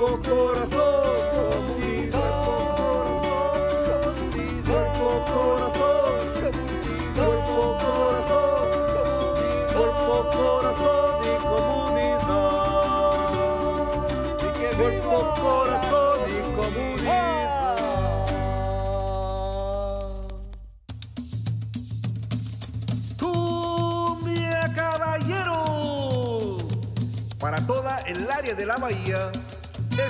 Cuerpo, corazón, comunidad. Cuerpo, corazón, cuerpo, corazón, cuerpo, corazón y comunidad. Cuerpo, corazón y comunidad. Cumbia Caballero. Para toda el área de la bahía,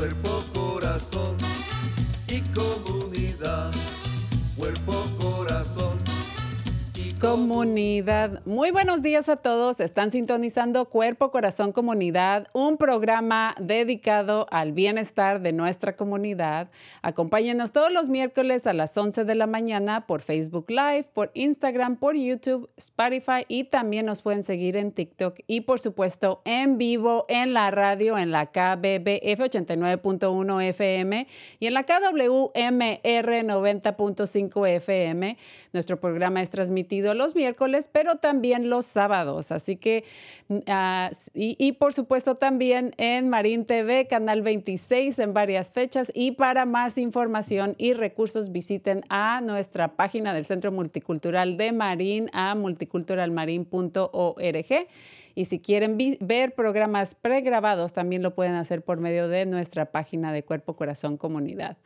Cuerpo, Comunidad. Muy buenos días a todos. Están sintonizando Cuerpo, Corazón, Comunidad, un programa dedicado al bienestar de nuestra comunidad. Acompáñenos todos los miércoles a las 11 de la mañana por Facebook Live, por Instagram, por YouTube, Spotify y también nos pueden seguir en TikTok y por supuesto en vivo en la radio en la KBBF 89.1 FM y en la KWMR 90.5 FM. Nuestro programa es transmitido los miércoles, pero también los sábados. Así que, ah, y, y por supuesto también en Marín TV, Canal 26 en varias fechas. Y para más información y recursos, visiten a nuestra página del Centro Multicultural de Marín, a multiculturalmarin.org. Y si quieren ver programas pregrabados, también lo pueden hacer por medio de nuestra página de Cuerpo, Corazón, Comunidad.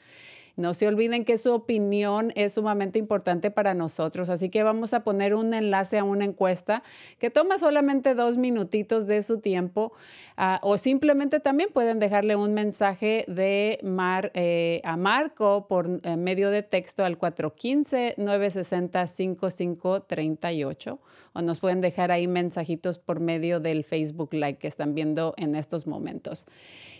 No se olviden que su opinión es sumamente importante para nosotros, así que vamos a poner un enlace a una encuesta que toma solamente dos minutitos de su tiempo ah, o simplemente también pueden dejarle un mensaje de Mar, eh, a Marco por eh, medio de texto al 415-960-5538 o nos pueden dejar ahí mensajitos por medio del Facebook Live que están viendo en estos momentos.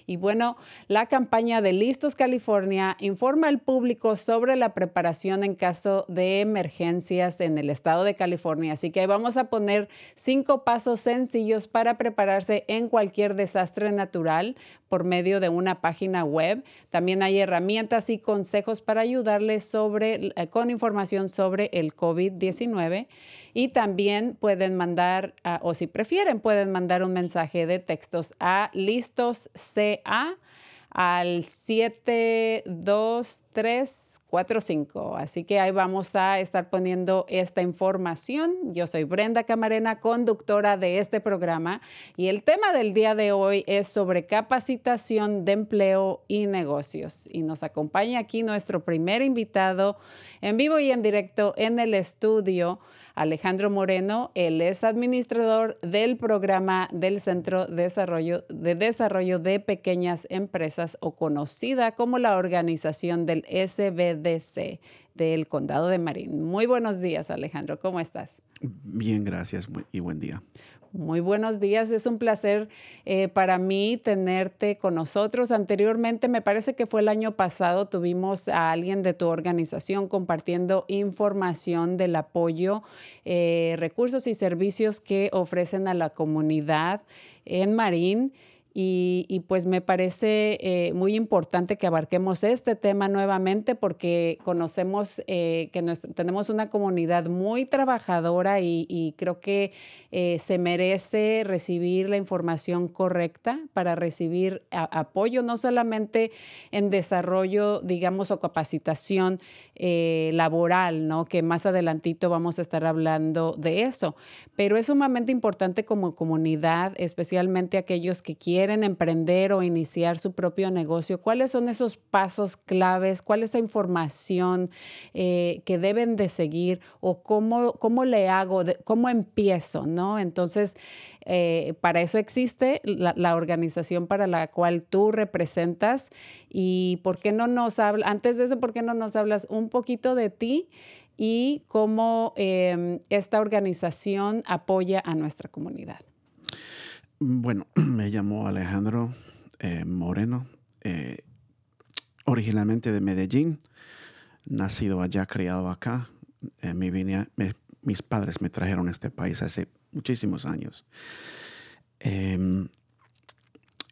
Y bueno, la campaña de Listos California informa al público sobre la preparación en caso de emergencias en el estado de California. Así que vamos a poner cinco pasos sencillos para prepararse en cualquier desastre natural por medio de una página web. También hay herramientas y consejos para ayudarles sobre, eh, con información sobre el COVID-19. Y también pueden mandar, o si prefieren, pueden mandar un mensaje de textos a listosca al 72345. Así que ahí vamos a estar poniendo esta información. Yo soy Brenda Camarena, conductora de este programa y el tema del día de hoy es sobre capacitación de empleo y negocios. Y nos acompaña aquí nuestro primer invitado en vivo y en directo en el estudio. Alejandro Moreno, él es administrador del programa del Centro de Desarrollo, de Desarrollo de Pequeñas Empresas o conocida como la organización del SBDC del Condado de Marín. Muy buenos días, Alejandro, ¿cómo estás? Bien, gracias y buen día. Muy buenos días, es un placer eh, para mí tenerte con nosotros. Anteriormente, me parece que fue el año pasado, tuvimos a alguien de tu organización compartiendo información del apoyo, eh, recursos y servicios que ofrecen a la comunidad en Marín. Y, pues me parece eh, muy importante que abarquemos este tema nuevamente porque conocemos eh, que tenemos una comunidad muy trabajadora y, creo que eh, se merece recibir la información correcta para recibir apoyo, no solamente en desarrollo, digamos, o capacitación laboral, ¿no? Que más adelantito vamos a estar hablando de eso, pero es sumamente importante como comunidad, especialmente aquellos que quieren quieren emprender o iniciar su propio negocio, ¿cuáles son esos pasos claves? ¿Cuál es la información eh, que deben de seguir? ¿O cómo, cómo le hago? ¿Cómo empiezo? ¿no? Entonces, eh, para eso existe la, organización para la cual tú representas. ¿Y por qué no nos hablas, antes de eso, por qué no nos hablas un poquito de ti? y cómo em, esta organización apoya a nuestra comunidad. Bueno, me llamo Alejandro eh, Moreno, eh, originalmente de Medellín, nacido allá, criado acá. Eh, mis padres me trajeron a este país hace muchísimos años. Em,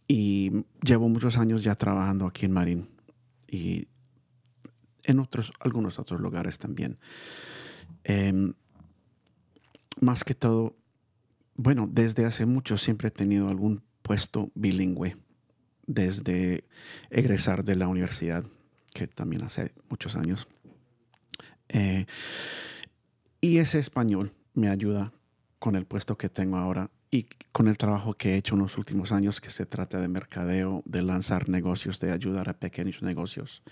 y llevo muchos años ya trabajando aquí en Marín y en otros, algunos otros lugares también. Em, más que todo, bueno, desde hace mucho siempre he tenido algún puesto bilingüe, desde egresar de la universidad, que también hace muchos años. Eh, y ese español me ayuda con el puesto que tengo ahora y con el trabajo que he hecho en los últimos años, que se trata de mercadeo, de lanzar negocios, de ayudar a pequeños negocios.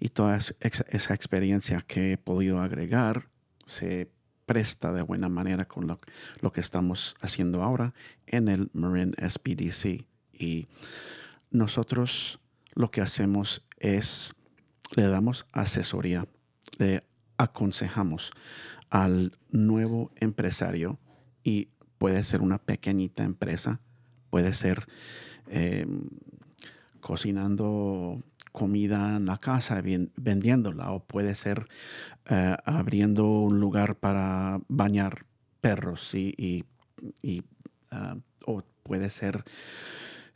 Y toda esa experiencia que he podido agregar se presta de buena manera con lo, que estamos haciendo ahora en el Marin SPDC. Y nosotros lo que hacemos es, le damos asesoría, le aconsejamos al nuevo empresario y puede ser una pequeñita empresa, puede ser em, cocinando comida en la casa vendiéndola o puede ser eh, abriendo un lugar para bañar perros y, ah, o puede ser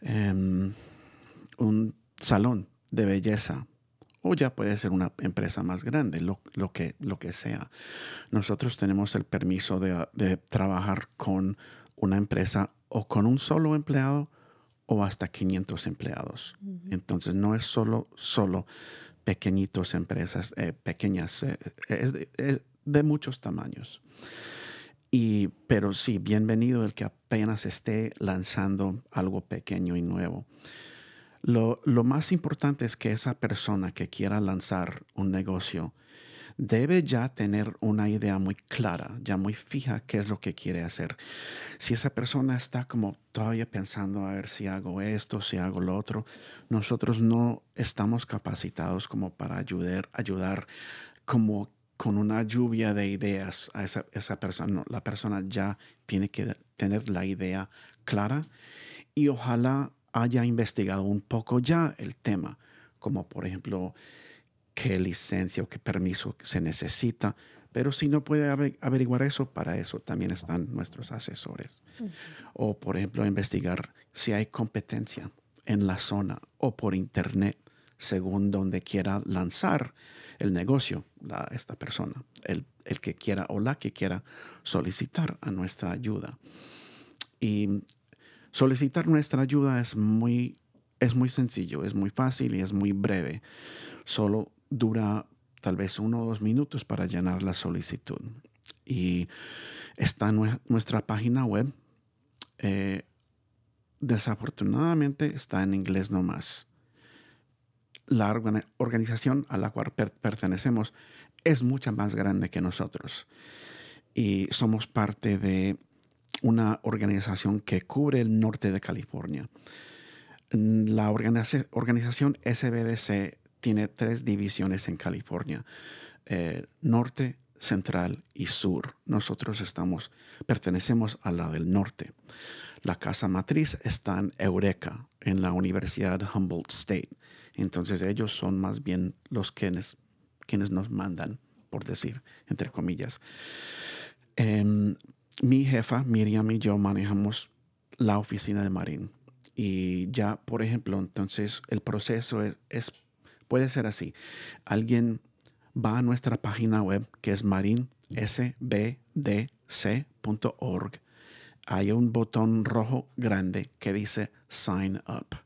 em, un salón de belleza o ya puede ser una empresa más grande, lo, que, lo que sea. Nosotros tenemos el permiso de, de trabajar con una empresa o con un solo empleado o hasta 500 empleados. Entonces no es solo, solo pequeñitos empresas, eh, pequeñas, eh, es, de, muchos tamaños. Y, pero sí, bienvenido el que apenas esté lanzando algo pequeño y nuevo. Lo, lo más importante es que esa persona que quiera lanzar un negocio debe ya tener una idea muy clara, ya muy fija qué es lo que quiere hacer. Si esa persona está como todavía pensando a ver si hago esto, si hago lo otro, nosotros no estamos capacitados como para ayudar, ayudar como con una lluvia de ideas a esa, esa persona. la persona ya tiene que tener la idea clara y ojalá haya investigado un poco ya el tema, como por ejemplo qué licencia o qué permiso se necesita. Pero si no puede averiguar eso, para eso también están nuestros asesores. O, por ejemplo, investigar si hay competencia en la zona o por internet, según donde quiera lanzar el negocio la, esta persona, el, el que quiera o la que quiera solicitar a nuestra ayuda. Y solicitar nuestra ayuda es muy, es muy sencillo, es muy fácil y es muy breve. Solo dura tal vez uno o dos minutos para llenar la solicitud. Y está en nuestra página web. Eh, desafortunadamente está en inglés nomás. La organización a la cual pertenecemos es mucha más grande que nosotros. Y somos parte de una organización que cubre el norte de California. La organización SBDC tiene tres divisiones en California, eh, norte, central y sur. Nosotros estamos, pertenecemos a la del norte. La casa matriz está en Eureka, en la Universidad Humboldt State. Entonces ellos son más bien los quienes, quienes nos mandan, por decir, entre comillas. Em, mi jefa, Miriam y yo manejamos la oficina de Marín Y ya, por ejemplo, entonces el proceso es, es- puede ser así. Alguien va a nuestra página web que es marinsbdc.org. Hay un botón rojo grande que dice Sign Up.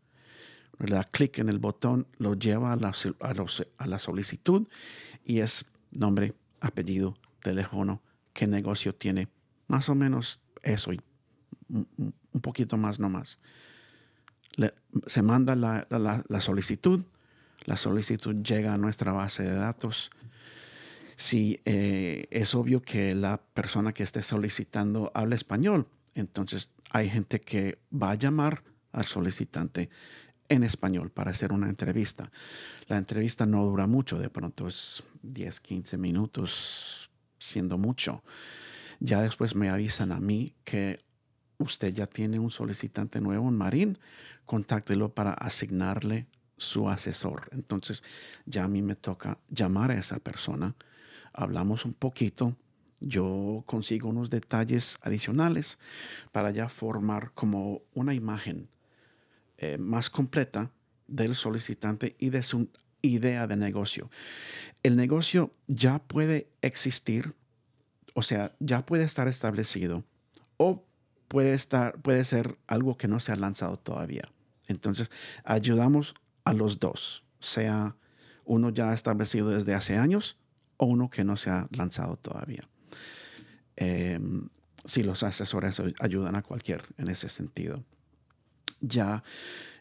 Le da clic en el botón, lo lleva a la, solicitud y es nombre, apellido, teléfono, qué negocio tiene. Más o menos eso y un, poquito más no más. Le- se manda la solicitud, la solicitud llega a nuestra base de datos. Si eh, es obvio que la persona que esté solicitando habla español, entonces hay gente que va a llamar al solicitante en español para hacer una entrevista. La entrevista no dura mucho, de pronto es 10, 15 minutos, siendo mucho. Ya después me avisan a mí que usted ya tiene un solicitante nuevo en Marín, contáctelo para asignarle su asesor. Entonces ya a mí me toca llamar a esa persona, hablamos un poquito, yo consigo unos detalles adicionales para ya formar como una imagen eh, más completa del solicitante y de su idea de negocio. El negocio ya puede existir, o sea, ya puede estar establecido o puede, estar, puede ser algo que no se ha lanzado todavía. Entonces, ayudamos a los dos, sea uno ya establecido desde hace años o uno que no se ha lanzado todavía. Eh, si los asesores ayudan a cualquier en ese sentido. Ya,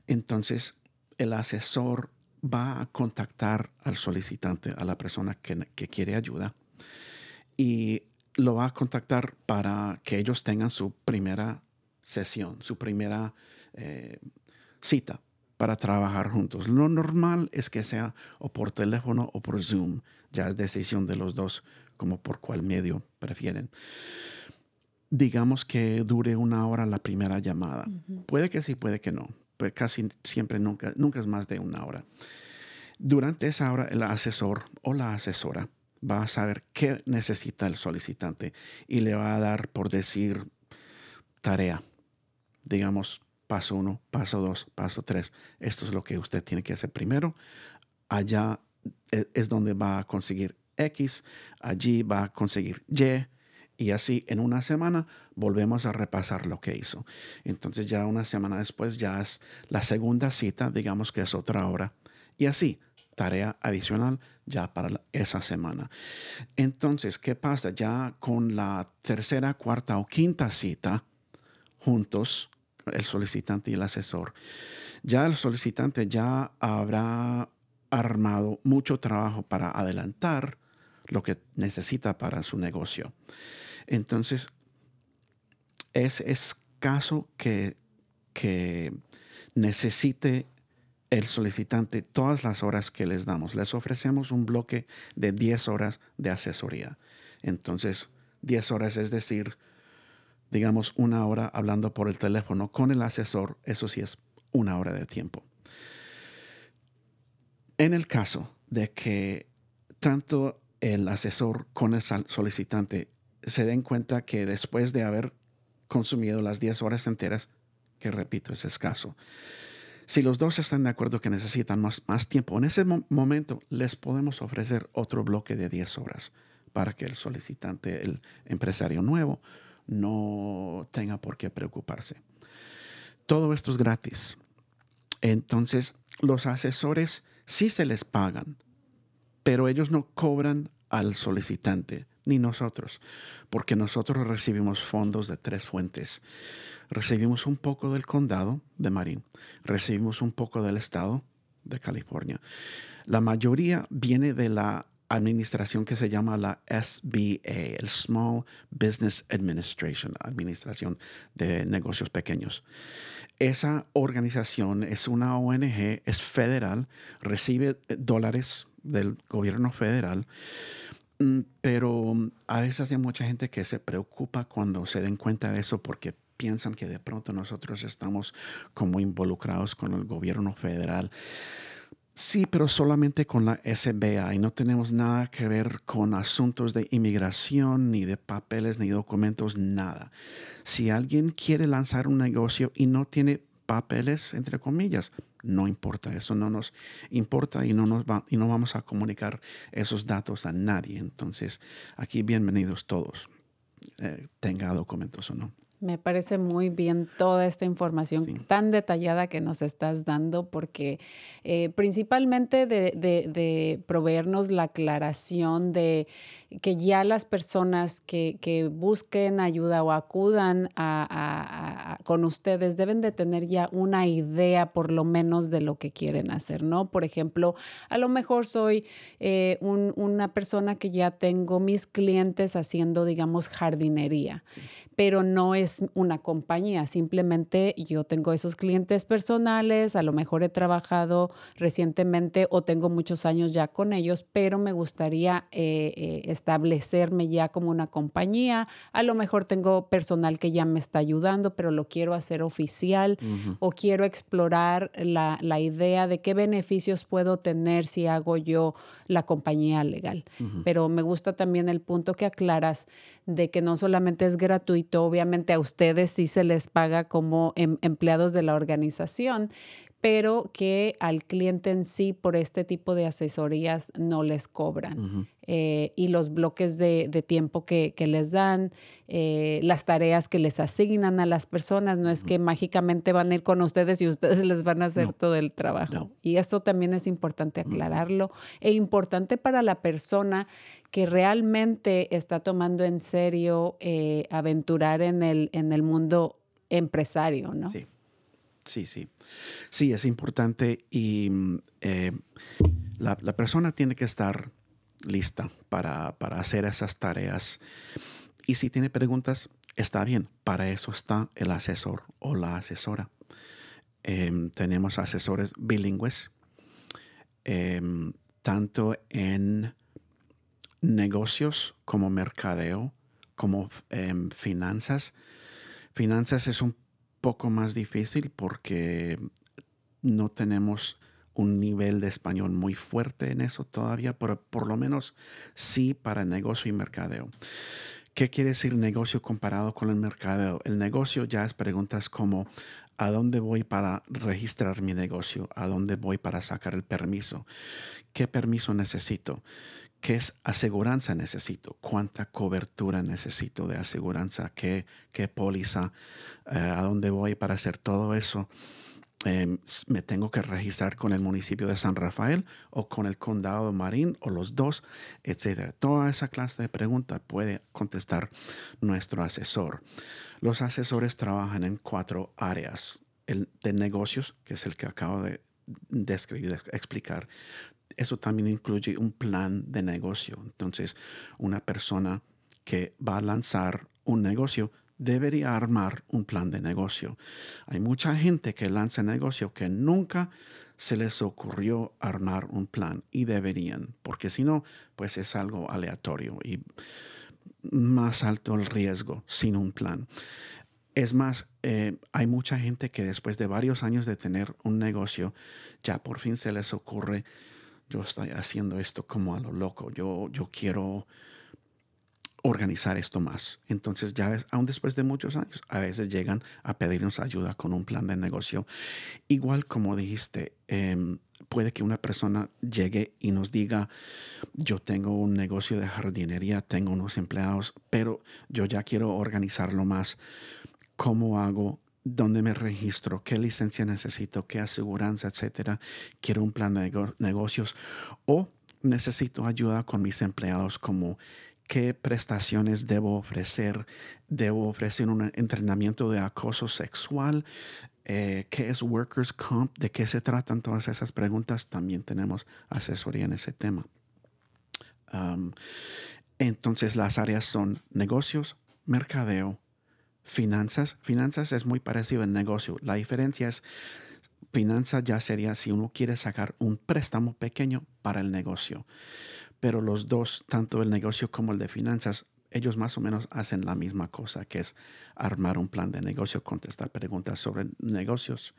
entonces, el asesor va a contactar al solicitante, a la persona que, que quiere ayuda, y lo va a contactar para que ellos tengan su primera sesión, su primera eh, cita para trabajar juntos. Lo normal es que sea o por teléfono o por Zoom. Ya es decisión de los dos, como por cuál medio prefieren. Digamos que dure una hora la primera llamada. Puede que sí, puede que no. Pues casi siempre nunca, nunca es más de una hora. Durante esa hora, el asesor o la asesora va a saber qué necesita el solicitante y le va a dar, por decir, tarea. Digamos, paso uno, paso dos, paso tres. Esto es lo que usted tiene que hacer primero. Allá e- es donde va a conseguir X, allí va a conseguir Y. Y así en una semana volvemos a repasar lo que hizo. Entonces ya una semana después ya es la segunda cita, digamos que es otra hora. Y así, tarea adicional ya para esa semana. Entonces, ¿qué pasa? Ya con la tercera, cuarta o quinta cita, juntos, el solicitante y el asesor, ya el solicitante ya habrá armado mucho trabajo para adelantar lo que necesita para su negocio. Entonces, es escaso que, que necesite el solicitante todas las horas que les damos. Les ofrecemos un bloque de 10 horas de asesoría. Entonces, 10 horas es decir, digamos, una hora hablando por el teléfono con el asesor, eso sí es una hora de tiempo. En el caso de que tanto el asesor con el solicitante se den cuenta que después de haber consumido las 10 horas enteras, que repito, es escaso, si los dos están de acuerdo que necesitan más, más tiempo, en ese mo- momento les podemos ofrecer otro bloque de 10 horas para que el solicitante, el empresario nuevo, no tenga por qué preocuparse. Todo esto es gratis. Entonces, los asesores sí se les pagan, pero ellos no cobran al solicitante, ni nosotros, porque nosotros recibimos fondos de tres fuentes. Recibimos un poco del condado de Marín, recibimos un poco del estado de California. La mayoría viene de la administración que se llama la SBA, el Small Business Administration, Administración de Negocios Pequeños. Esa organización es una ONG, es federal, recibe eh, dólares del gobierno federal, mm, pero mm, a veces hay mucha gente que se preocupa cuando se den cuenta de eso porque piensan que de pronto nosotros estamos como involucrados con el gobierno federal. Sí, pero solamente con la SBA y no tenemos nada que ver con asuntos de inmigración, ni de papeles, ni documentos, nada. Si alguien quiere lanzar un negocio y no tiene papeles, entre comillas. No importa, eso no nos importa y no, nos va, y no vamos a comunicar esos datos a nadie. Entonces, aquí bienvenidos todos, eh, tenga documentos o no. Me parece muy bien toda esta información tan detallada que nos estás dando, porque eh, principalmente de, de, proveernos la aclaración de que ya las personas que, que busquen ayuda o acudan a, con ustedes deben de tener ya una idea por lo menos de lo que quieren hacer, ¿no? Por ejemplo, a lo mejor soy eh, una persona que ya tengo mis clientes haciendo, digamos, jardinería, pero no es una compañía, simplemente yo tengo esos clientes personales, a lo mejor he trabajado recientemente o tengo muchos años ya con ellos, pero me gustaría eh, eh, establecerme ya como una compañía. A lo mejor tengo personal que ya me está ayudando, pero lo quiero hacer oficial o quiero explorar la, la, idea de qué beneficios puedo tener si hago yo la compañía legal. Pero me gusta también el punto que aclaras de que no solamente es gratuito, obviamente a ustedes sí se les paga como em, empleados de la organización, pero que al cliente en sí por este tipo de asesorías no les cobran. Eh, y los bloques de, tiempo que, les dan, eh, las tareas que les asignan a las personas, no es que mágicamente van a ir con ustedes y ustedes les van a hacer todo el trabajo. Y eso también es importante aclararlo e importante para la persona que realmente está tomando en serio eh, aventurar en el, en el mundo empresario, ¿no? Sí. Sí, sí. Sí, es importante y mm, la, persona tiene que estar lista para, hacer esas tareas. Y si tiene preguntas, está bien. Para eso está el asesor o la asesora. Em, tenemos asesores bilingües, em, tanto en negocios como mercadeo, como em, finanzas. Finanzas es un poco más difícil porque no tenemos un nivel de español muy fuerte en eso todavía, pero por lo menos sí para negocio y mercadeo. ¿Qué quiere decir negocio comparado con el mercadeo? El negocio ya es preguntas como ¿a dónde voy para registrar mi negocio? ¿A dónde voy para sacar el permiso? ¿Qué permiso necesito? ¿Qué es aseguranza necesito? ¿Cuánta cobertura necesito de aseguranza? ¿Qué, qué póliza? Eh, ¿A dónde voy para hacer todo eso? Em, ¿Me tengo que registrar con el municipio de San Rafael o con el condado de Marín o los dos, etcétera? Toda esa clase de preguntas puede contestar nuestro asesor. Los asesores trabajan en cuatro áreas. El de negocios, que es el que acabo de describir, de explicar eso también incluye un plan de negocio. Entonces, una persona que va a lanzar un negocio debería armar un plan de negocio. Hay mucha gente que lanza negocio que nunca se les ocurrió armar un plan y deberían, porque si no, pues es algo aleatorio y más alto el riesgo sin un plan. Es más, eh, hay mucha gente que después de varios años de tener un negocio, ya por fin se les ocurre yo estoy haciendo esto como a lo loco, yo, yo quiero organizar esto más. Entonces ya aún después de muchos años, a veces llegan a pedirnos ayuda con un plan de negocio. Igual como dijiste, em, puede que una persona llegue y nos diga, yo tengo un negocio de jardinería, tengo unos empleados, pero yo ya quiero organizarlo más. ¿Cómo hago? dónde me registro, qué licencia necesito, qué aseguranza, etcétera. Quiero un plan de negocios o necesito ayuda con mis empleados como qué prestaciones debo ofrecer, debo ofrecer un entrenamiento de acoso sexual, eh, qué es workers comp, de qué se tratan todas esas preguntas. También tenemos asesoría en ese tema. entonces las áreas son negocios, mercadeo, finanzas. Finanzas es muy parecido al negocio. La diferencia es, finanzas ya sería si uno quiere sacar un préstamo pequeño para el negocio. Pero los dos, tanto el negocio como el de finanzas, ellos más o menos hacen la misma cosa, que es armar un plan de negocio, contestar preguntas sobre negocios,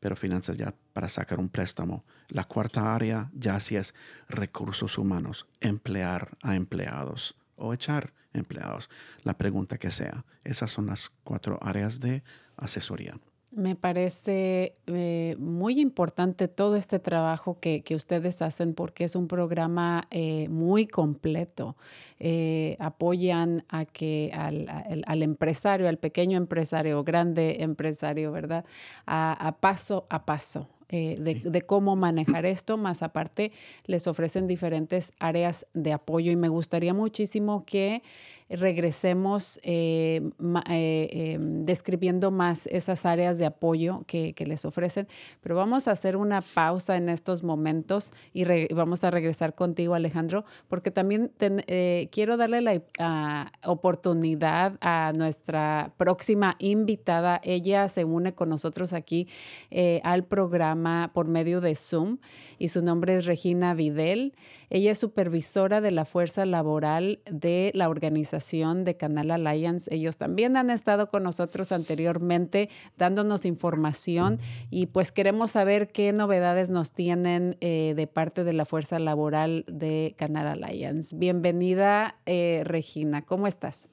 pero finanzas ya para sacar un préstamo. La cuarta área ya sí es recursos humanos, emplear a empleados o echar empleados, la pregunta que sea. Esas son las cuatro áreas de asesoría. Me parece eh, muy importante todo este trabajo que, ustedes hacen porque es un programa eh, muy completo. Eh, apoyan a que al, empresario, al pequeño empresario, grande empresario, ¿verdad? a paso a paso. Eh, de, cómo manejar esto, más aparte les ofrecen diferentes áreas de apoyo y me gustaría muchísimo que regresemos eh, eh, em, describiendo más esas áreas de apoyo que, les ofrecen, pero vamos a hacer una pausa en estos momentos y vamos a regresar contigo Alejandro, porque también quiero darle la ah, oportunidad a nuestra próxima invitada. Ella se une con nosotros aquí al programa por medio de Zoom y su nombre es Regina Videl. Ella es supervisora de la fuerza laboral de la organización de Canal Alliance. Ellos también han estado con nosotros anteriormente dándonos información y pues queremos saber qué novedades nos tienen eh, de parte de la fuerza laboral de Canal Alliance. Bienvenida, eh, Regina. ¿Cómo estás?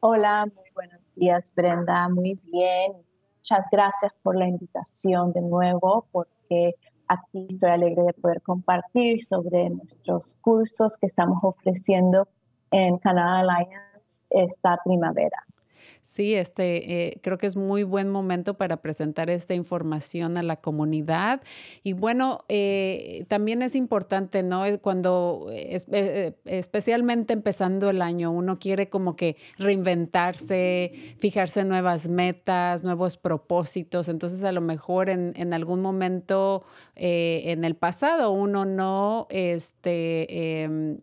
Hola, muy buenos días, Brenda. Muy bien muchas gracias por la invitación de nuevo, porque aquí estoy alegre de poder compartir sobre nuestros cursos que estamos ofreciendo en Canal Alliance esta primavera. Sí, este, eh, creo que es muy buen momento para presentar esta información a la comunidad. Y bueno, eh, también es importante, ¿no? Cuando, eh, especialmente empezando el año, uno quiere como que reinventarse, fijarse nuevas metas, nuevos propósitos. Entonces, a lo mejor en, en algún momento en el pasado uno no este, em,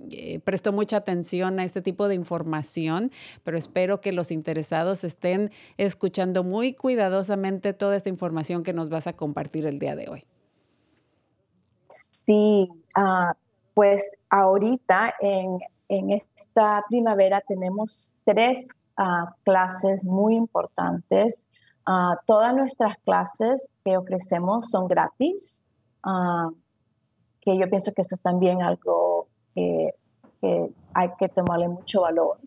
prestó mucha atención a este tipo de información, pero espero que los interesados estén escuchando muy cuidadosamente toda esta información que nos vas a compartir el día de hoy. Sí, ah, pues ahorita en, esta primavera tenemos tres ah, clases muy importantes. Ah, todas nuestras clases que ofrecemos son gratis, que yo pienso que esto es también algo que hay que tomarle mucho valor.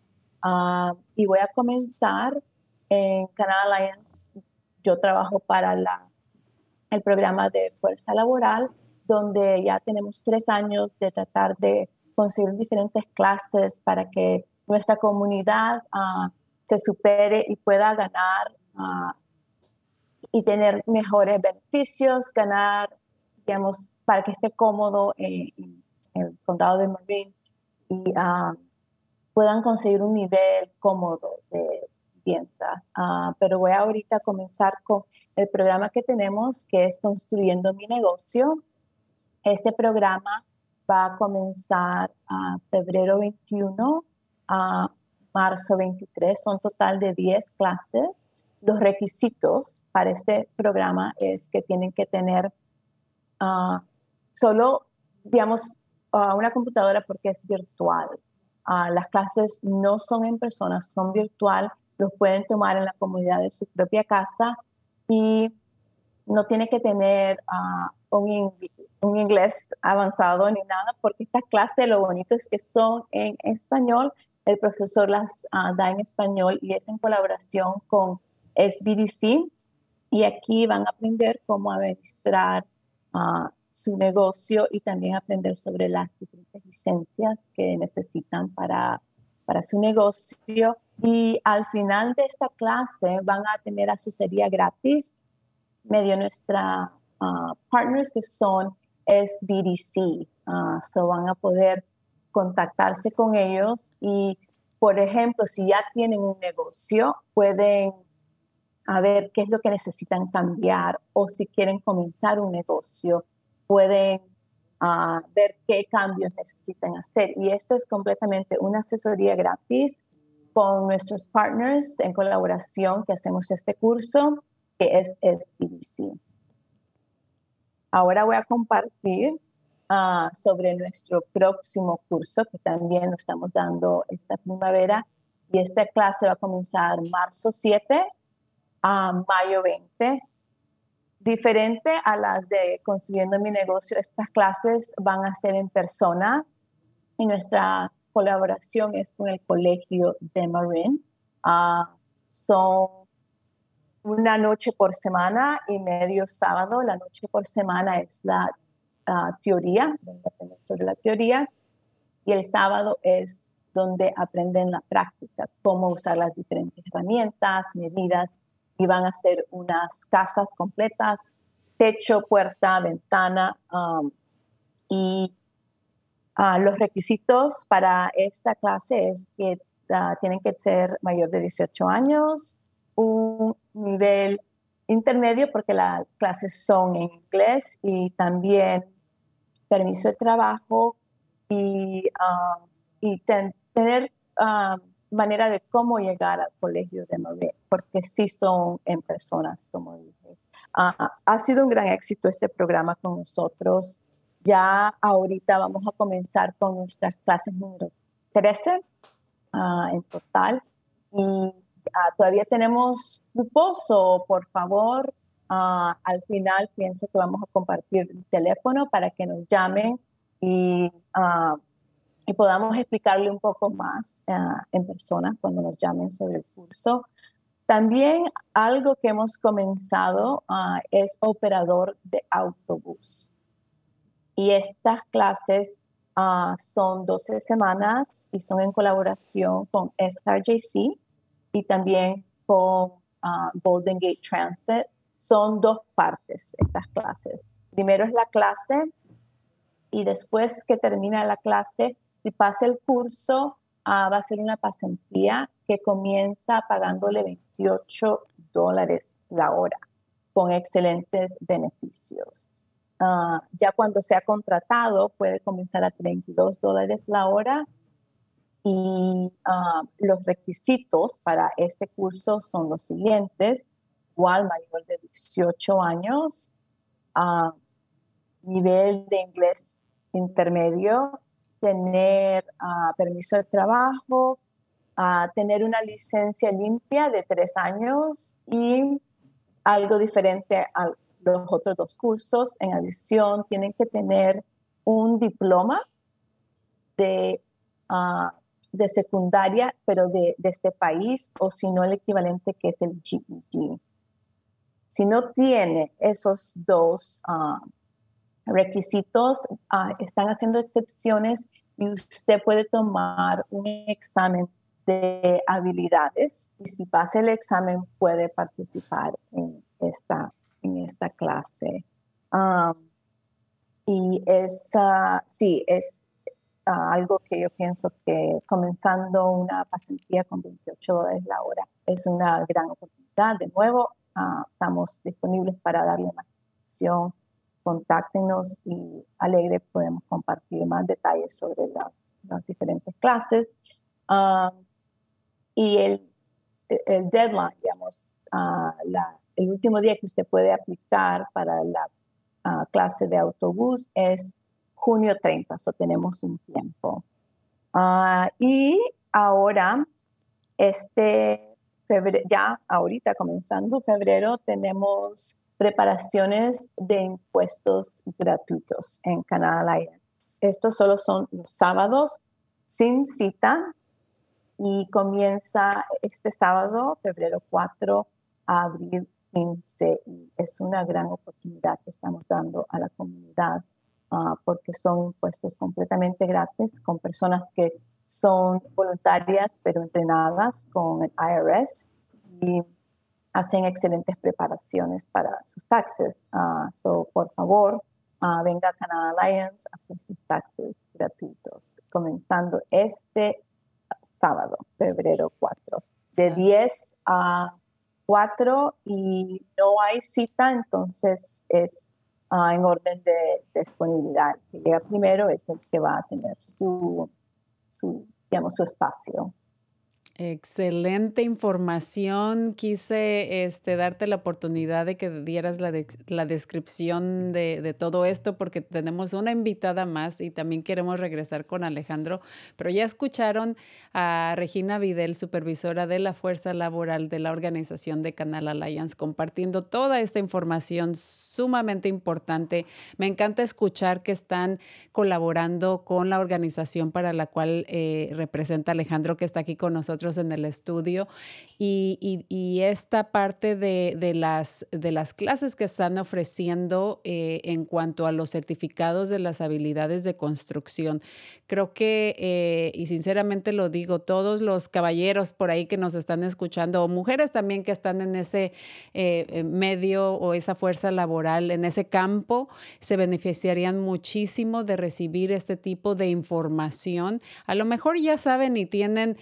Ah, y voy a comenzar en Canal Alliance. Yo trabajo para la, el programa de fuerza laboral, donde ya tenemos tres años de tratar de conseguir diferentes clases para que nuestra comunidad ah, se supere y pueda ganar ah, y tener mejores beneficios, ganar, digamos, para que esté cómodo en, el condado de Marin y puedan conseguir un nivel cómodo de piensa. Ah, pero voy ahorita a comenzar con el programa que tenemos, que es Construyendo mi negocio. Este programa va a comenzar a febrero 21 a marzo 23. Son total de 10 clases. Los requisitos para este programa es que tienen que tener uh, solo, digamos, uh, una computadora porque es virtual. Ah, las clases no son en persona, son virtual, los pueden tomar en la comunidad de su propia casa y no tiene que tener ah, un, inglés avanzado ni nada, porque estas clases lo bonito es que son en español, el profesor las ah, da en español y es en colaboración con SBDC y aquí van a aprender cómo administrar su negocio y también aprender sobre las diferentes licencias que necesitan para, para su negocio. Y al final de esta clase van a tener asesoría gratis medio nuestra uh, partners que son SBDC. Uh, so van a poder contactarse con ellos y, por ejemplo, si ya tienen un negocio, pueden a ver qué es lo que necesitan cambiar o si quieren comenzar un negocio pueden ah, ver qué cambios necesitan hacer. Y esto es completamente una asesoría gratis con nuestros partners en colaboración que hacemos este curso, que es SBDC. Ahora voy a compartir ah, sobre nuestro próximo curso, que también lo estamos dando esta primavera. Y esta clase va a comenzar marzo 7 a mayo 20 Diferente a las de Construyendo mi negocio, estas clases van a ser en persona y nuestra colaboración es con el Colegio de Marin. Ah, son una noche por semana y medio sábado. La noche por semana es la ah, teoría, sobre la teoría, y el sábado es donde aprenden la práctica, cómo usar las diferentes herramientas, medidas, y van a hacer unas casas completas, techo, puerta, ventana, um, y ah, los requisitos para esta clase es que ah, tienen que ser mayor de 18 años, un nivel intermedio porque las clases son en inglés y también permiso de trabajo y, ah, y tener manera de cómo llegar al colegio de nuevo, porque sí son en personas, como dije. ha sido un gran éxito este programa con nosotros. Ya ahorita vamos a comenzar con nuestras clases número 13 ah, en total. Y ah, todavía tenemos cupos o por favor, al final pienso que vamos a compartir el teléfono para que nos llamen y, y podamos explicarle un poco más en persona cuando nos llamen sobre el curso. También algo que hemos comenzado es operador de autobús. Y estas clases ah, son 12 semanas y son en colaboración con SRJC y también con Golden Gate Transit. Son dos partes estas clases. Primero es la clase y después que termina la clase, si pasa el curso, ah, va a ser una pasantía que comienza pagándole 28 dólares la hora con excelentes beneficios. Ah, ya cuando sea contratado puede comenzar a 32 dólares la hora y ah, los requisitos para este curso son los siguientes, igual mayor de 18 años, nivel de inglés intermedio, tener permiso de trabajo, tener una licencia limpia de tres años y algo diferente al los otros dos cursos. En adición, tienen que tener un diploma de, ah, de secundaria, pero de, este país, o si no, el equivalente que es el GED. Si no tiene esos dos requisitos, ah, están haciendo excepciones y usted puede tomar un examen de habilidades y si pasa el examen puede participar en esta en esta clase. y es, uh, sí, es ah, algo que yo pienso que comenzando una pasantía con 28 dólares la hora es una gran oportunidad. De nuevo, ah, estamos disponibles para darle más información. Contáctenos y alegre podemos compartir más detalles sobre las, las diferentes clases. y el, el deadline, digamos, la, el último día que usted puede aplicar para la ah, clase de autobús es junio 30, o tenemos un tiempo. Ah, y ahora, este febrero, ya ahorita comenzando febrero, tenemos preparaciones de impuestos gratuitos en Canadá Alliance. Estos solo son los sábados sin cita y comienza este sábado, febrero 4, a abrir es una gran oportunidad que estamos dando a la comunidad ah, porque son impuestos completamente gratis con personas que son voluntarias pero entrenadas con el IRS y hacen excelentes preparaciones para sus taxes. Uh, so, por favor, uh, venga a Canada Alliance a hacer sus taxes gratuitos, comenzando este sábado, febrero 4, de 10 a cuatro y no hay cita, entonces es ah, en orden de, disponibilidad. El que llega primero es el que va a tener su, su, digamos, su espacio. Excelente información. Quise este, darte la oportunidad de que dieras la, la descripción de, de, todo esto porque tenemos una invitada más y también queremos regresar con Alejandro. Pero ya escucharon a Regina Videl, supervisora de la Fuerza Laboral de la organización de Canal Alliance, compartiendo toda esta información sumamente importante. Me encanta escuchar que están colaborando con la organización para la cual eh, representa Alejandro, que está aquí con nosotros nosotros en el estudio y, esta parte de, las, de las clases que están ofreciendo eh, en cuanto a los certificados de las habilidades de construcción. Creo que, eh, y sinceramente lo digo, todos los caballeros por ahí que nos están escuchando, o mujeres también que están en ese eh, medio o esa fuerza laboral, en ese campo, se beneficiarían muchísimo de recibir este tipo de información. A lo mejor ya saben y tienen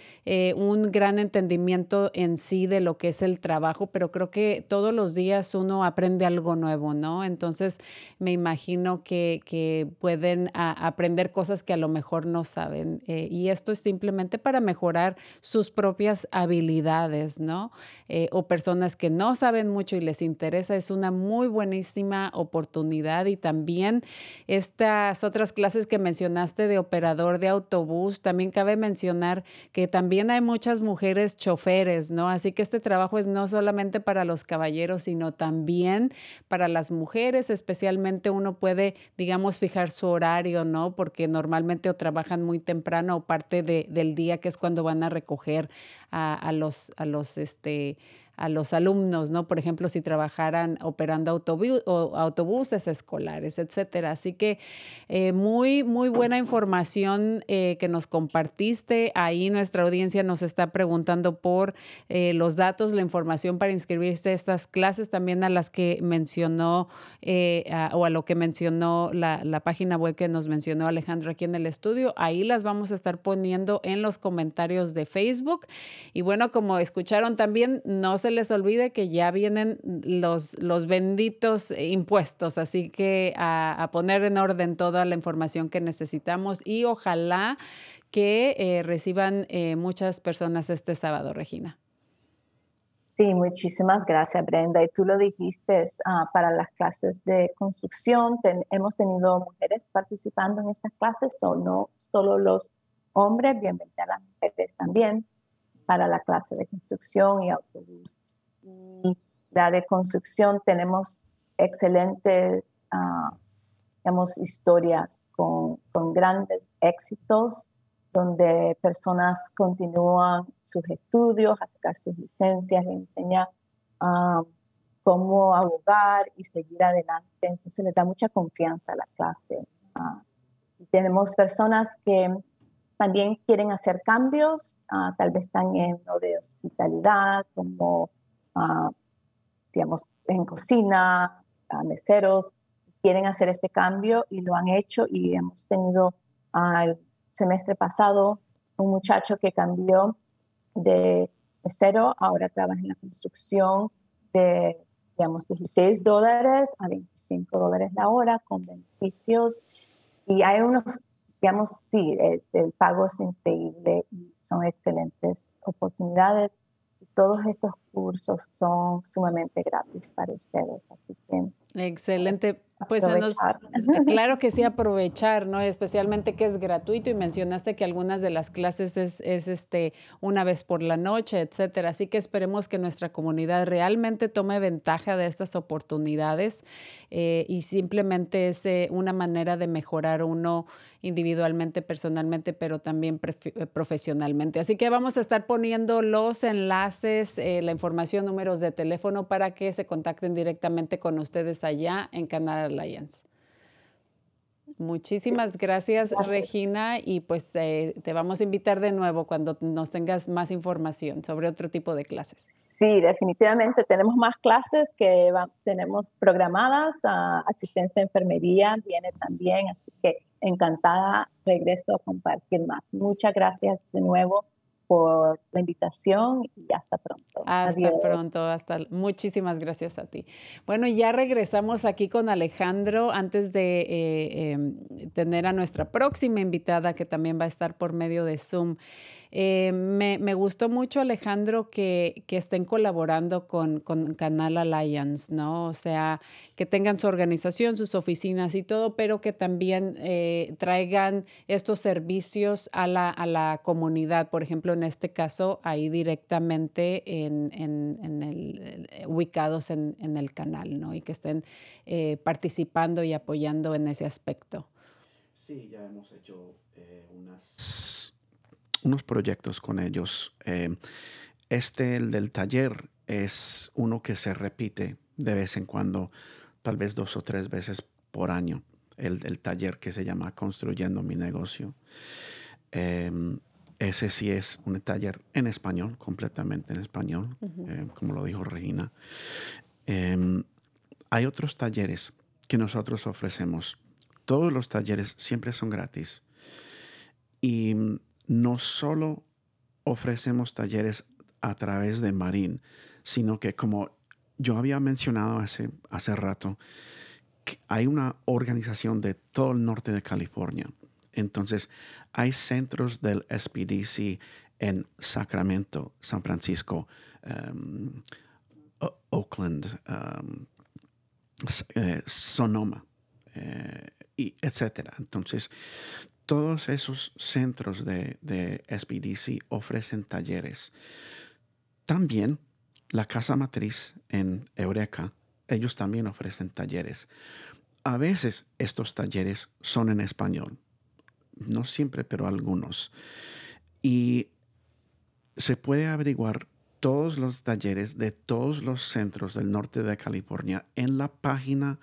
un gran entendimiento en sí de lo que es el trabajo, pero creo que todos los días uno aprende algo nuevo, ¿no? Entonces me imagino que, pueden aprender cosas que a lo mejor no saben. Eh, y esto es simplemente para mejorar sus propias habilidades, ¿no? Eh, o personas que no saben mucho y les interesa, es una muy buenísima oportunidad. Y también estas otras clases que mencionaste de operador de autobús, también cabe mencionar que también hay muchas mujeres choferes, ¿no? Así que este trabajo es no solamente para los caballeros, sino también para las mujeres, especialmente uno puede, digamos, fijar su horario, ¿no? Porque normalmente o trabajan muy temprano o parte del día que es cuando van a recoger a, a los, a los, este, a los alumnos, ¿no? Por ejemplo, si trabajaran operando autobuses escolares, etcétera. Así que eh, muy, muy buena información eh, que nos compartiste. Ahí nuestra audiencia nos está preguntando por eh, los datos, la información para inscribirse a estas clases, también a las que mencionó o a lo que mencionó la, la página web que nos mencionó Alejandro aquí en el estudio. Ahí las vamos a estar poniendo en los comentarios de Facebook. Y bueno, como escucharon también, no se les olvide que ya vienen los, los benditos impuestos, así que a, poner en orden toda la información que necesitamos y ojalá que eh, reciban eh, muchas personas este sábado, Regina. Sí, muchísimas gracias, Brenda. Y tú lo dijiste, ah, para las clases de construcción hemos tenido mujeres participando en estas clases, o no solo los hombres, bienvenidas las mujeres también para la clase de construcción y autobús. Y la de construcción tenemos excelentes, uh, historias con, con, grandes éxitos, donde personas continúan sus estudios, a sacar sus licencias, enseñar uh, cómo abogar y seguir adelante. Entonces les da mucha confianza a la clase. Uh, tenemos personas que también quieren hacer cambios, ah, tal vez están en lo de hospitalidad, como, ah, digamos, en cocina, meseros, quieren hacer este cambio y lo han hecho y hemos tenido ah, el semestre pasado un muchacho que cambió de mesero, ahora trabaja en la construcción de, digamos, 16 dólares a 25 dólares la hora con beneficios. Y hay unos digamos, sí, es, el pago es increíble y son excelentes oportunidades. Todos estos cursos son sumamente gratis para ustedes. Así que Excelente. Pues claro que sí, aprovechar, ¿no? Especialmente que es gratuito y mencionaste que algunas de las clases es, este, una vez por la noche, etcétera. Así que esperemos que nuestra comunidad realmente tome ventaja de estas oportunidades eh, y simplemente es eh, una manera de mejorar uno individualmente, personalmente, pero también eh, profesionalmente. Así que vamos a estar poniendo los enlaces, la información, números de teléfono para que se contacten directamente con ustedes allá en Canal Alliance. Muchísimas gracias, Regina, y pues eh, te vamos a invitar de nuevo cuando nos tengas más información sobre otro tipo de clases. Sí, definitivamente tenemos más clases que tenemos programadas, asistencia de enfermería viene también, así que encantada regreso a compartir más. Muchas gracias de nuevo por la invitación y hasta pronto. Hasta pronto, hasta muchísimas gracias a ti. Bueno, ya regresamos aquí con Alejandro antes de eh, em, tener a nuestra próxima invitada que también va a estar por medio de Zoom. Eh, me, me, gustó mucho, Alejandro, que, que estén colaborando con, con, Canal Alliance, ¿no? O sea, que tengan su organización, sus oficinas y todo, pero que también eh, traigan estos servicios a la, a la, comunidad. Por ejemplo, en este caso, ahí directamente en, en, en el, eh, ubicados en, el canal, ¿no? Y que estén participando y apoyando en ese aspecto. Sí, ya hemos hecho unas unos proyectos con ellos. Eh, este, el del taller, es uno que se repite de vez en cuando, tal vez dos o tres veces por año, el, el taller que se llama Construyendo mi negocio. Em, ese sí es un taller en español, completamente en español, eh, como lo dijo Regina. Em, hay otros talleres que nosotros ofrecemos. Todos los talleres siempre son gratis. Y no solo ofrecemos talleres a través de Marín, sino que como yo había mencionado hace, hace rato, hay una organización de todo el norte de California. Entonces, hay centros del SPDC en Sacramento, San Francisco, um, Oakland, um, eh, Sonoma, eh, y etcétera. Entonces, todos esos centros de, de SPDC ofrecen talleres. También la casa matriz en Eureka, ellos también ofrecen talleres. A veces estos talleres son en español, no siempre, pero algunos. Y se puede averiguar todos los talleres de todos los centros del norte de California en la página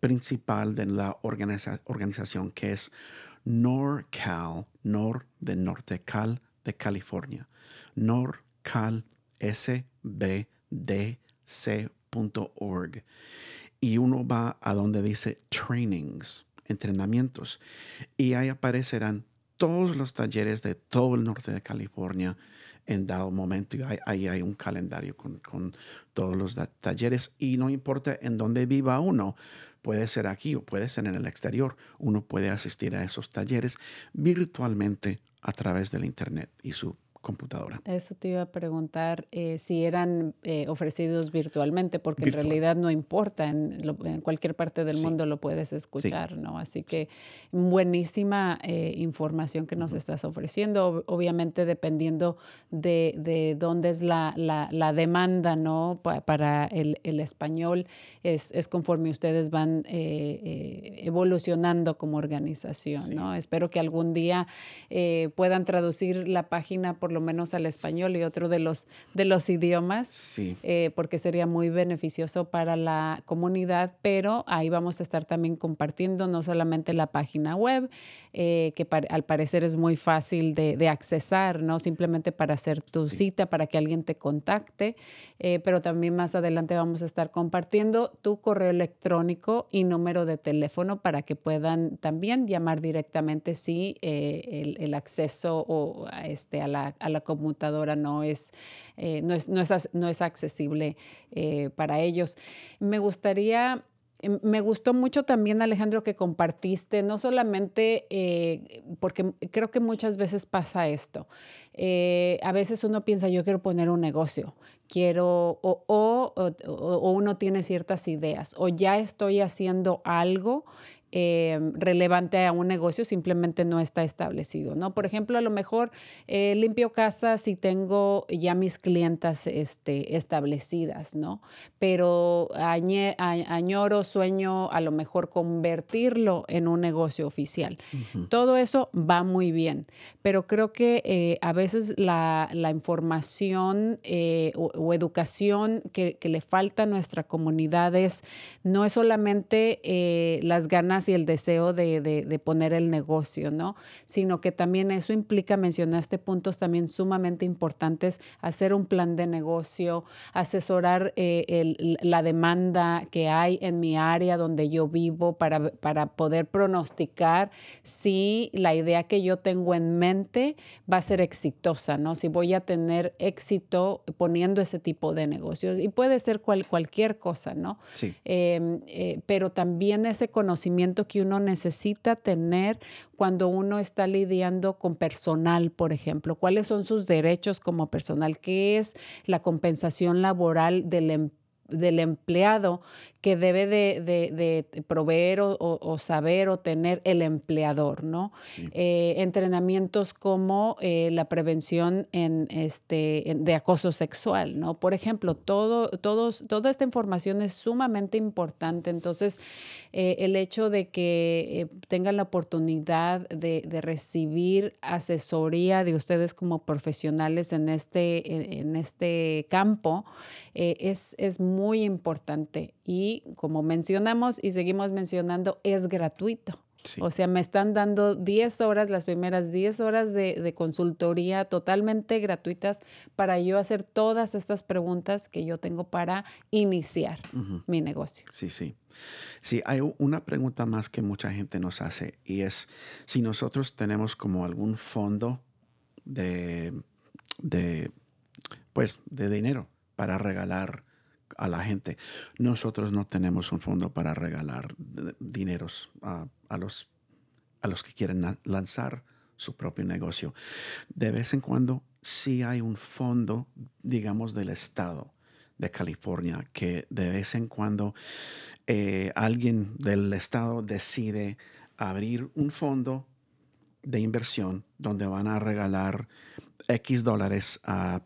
principal de la organización que es NorCal, Nor de Norte Cal de California. NorCal sbdc.org. Y uno va a donde dice trainings, entrenamientos. Y ahí aparecerán todos los talleres de todo el norte de California en dado momento. Y ahí, hay un calendario con, con, todos los talleres. Y no importa en dónde viva uno, puede ser aquí o puede ser en el exterior, uno puede asistir a esos talleres virtualmente a través del Internet y su computadora. Eso te iba a preguntar eh, si eran eh, ofrecidos virtualmente, porque en realidad no importa, en, cualquier parte del mundo lo puedes escuchar, ¿no? Así que buenísima eh, información que nos estás ofreciendo, obviamente dependiendo de, de dónde es la, la, la demanda, ¿no? para el, el español, es, es, conforme ustedes van evolucionando como organización, ¿no? Espero que algún día puedan traducir la página por lo menos al español y otro de los, de los idiomas, eh, porque sería muy beneficioso para la comunidad, pero ahí vamos a estar también compartiendo no solamente la página web, eh, que al parecer es muy fácil de, de, accesar, ¿no? Simplemente para hacer tu cita, para que alguien te contacte, eh, pero también más adelante vamos a estar compartiendo tu correo electrónico y número de teléfono para que puedan también llamar directamente si el, el, acceso o, este, a la, a la computadora no es, eh, no es, no es, no es accesible eh, para ellos. Me gustaría em, me gustó mucho también, Alejandro, que compartiste, no solamente eh, porque creo que muchas veces pasa esto. a veces uno piensa, yo quiero poner un negocio, quiero, o, o, o, uno tiene ciertas ideas, o ya estoy haciendo algo eh, relevante a un negocio simplemente no está establecido, ¿no? Por ejemplo, a lo mejor eh, limpio casas y tengo ya mis clientas este, establecidas, ¿no? Pero añoro, sueño a lo mejor convertirlo en un negocio oficial. Todo eso va muy bien, pero creo que eh, a veces la, información o, educación que, que, le falta a nuestra comunidad es, no es solamente las ganas y el deseo de, poner el negocio, ¿no? Sino que también eso implica, mencionaste puntos también sumamente importantes, hacer un plan de negocio, asesorar eh, la demanda que hay en mi área donde yo vivo para, para poder pronosticar si la idea que yo tengo en mente va a ser exitosa, ¿no? Si voy a tener éxito poniendo ese tipo de negocios. Y puede ser cual, cualquier cosa, ¿no? Sí. Em, eh, pero también ese conocimiento que uno necesita tener cuando uno está lidiando con personal, por ejemplo. ¿Cuáles son sus derechos como personal? ¿Qué es la compensación laboral del empleado? Del empleado que debe de, proveer o, saber o tener el empleador, ¿no? Eh, entrenamientos como eh, la prevención en este, de acoso sexual, ¿no? Por ejemplo, todo, todos, toda esta información es sumamente importante. Entonces, eh, el hecho de que tengan la oportunidad de, recibir asesoría de ustedes como profesionales en este, en este campo es, es muy importante. Y como mencionamos y seguimos mencionando, es gratuito. O sea, me están dando 10 horas, las primeras 10 horas de, consultoría totalmente gratuitas para yo hacer todas estas preguntas que yo tengo para iniciar mi negocio. Sí, sí. Sí, hay una pregunta más que mucha gente nos hace y es si nosotros tenemos como algún fondo de, de pues, de dinero para regalar a la gente. Nosotros no tenemos un fondo para regalar dineros a, los, a los que quieren lanzar su propio negocio. De vez en cuando sí hay un fondo, digamos, del Estado de California, que de vez en cuando eh, alguien del Estado decide abrir un fondo de inversión donde van a regalar X dólares a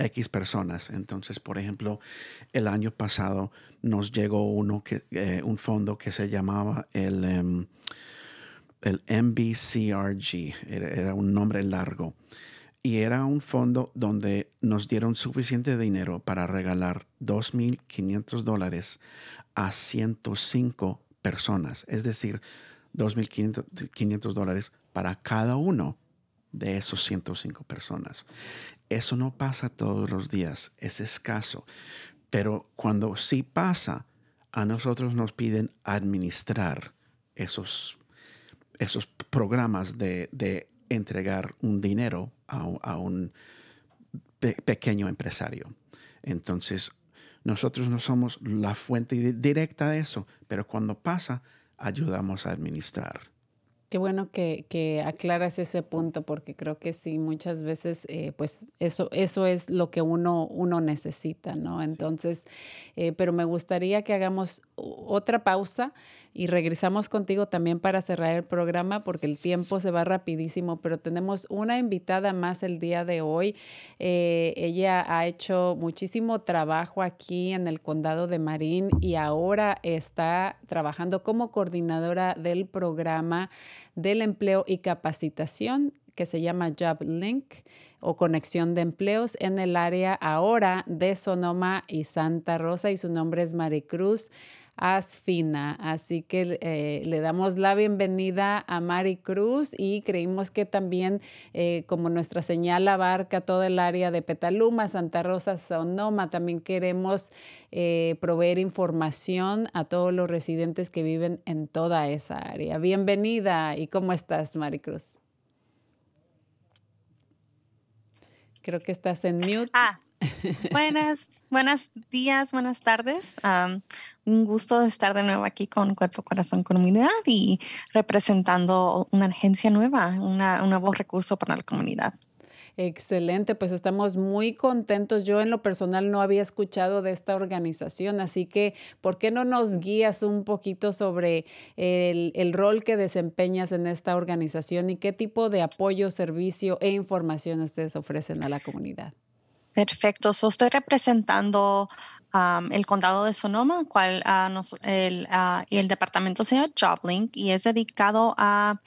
X personas. Entonces, por ejemplo, el año pasado nos llegó uno que, eh, un fondo que se llamaba el, em, el MBCRG, era, un nombre largo. Y era un fondo donde nos dieron suficiente dinero para regalar 2.500 dólares a 105 personas. Es decir, 2.500 dólares para cada uno de esos 105 personas. Eso no pasa todos los días, es escaso. Pero cuando sí pasa, a nosotros nos piden administrar esos, esos programas de, entregar un dinero a, un pequeño empresario. Entonces, nosotros no somos la fuente directa de eso, pero cuando pasa, ayudamos a administrar. Qué bueno que, que, aclaras ese punto porque creo que sí, muchas veces eh, pues eso, eso es lo que uno, uno necesita, ¿no? Entonces, eh, pero me gustaría que hagamos otra pausa y regresamos contigo también para cerrar el programa porque el tiempo se va rapidísimo, pero tenemos una invitada más el día de hoy. Eh, ella ha hecho muchísimo trabajo aquí en el condado de Marín y ahora está trabajando como coordinadora del programa del empleo y capacitación que se llama Job Link o conexión de empleos en el área ahora de Sonoma y Santa Rosa y su nombre es Maricruz Asfina. Así que eh, le damos la bienvenida a Mari Cruz y creímos que también eh, como nuestra señal abarca todo el área de Petaluma, Santa Rosa, Sonoma, también queremos eh, proveer información a todos los residentes que viven en toda esa área. Bienvenida y ¿cómo estás, Maricruz? Creo que estás en mute. Ah, Buenas, buenos días, buenas tardes. un gusto estar de nuevo aquí con Cuerpo, Corazón, Comunidad y representando una agencia nueva, un nuevo recurso para la comunidad. Excelente, pues estamos muy contentos. Yo en lo personal no había escuchado de esta organización, así que ¿por qué no nos guías un poquito sobre el rol que desempeñas en esta organización y qué tipo de apoyo, servicio e información ustedes ofrecen a la comunidad? Perfecto. So, estoy representando el condado de Sonoma, cual uh, el, y el departamento sea JobLink y es dedicado a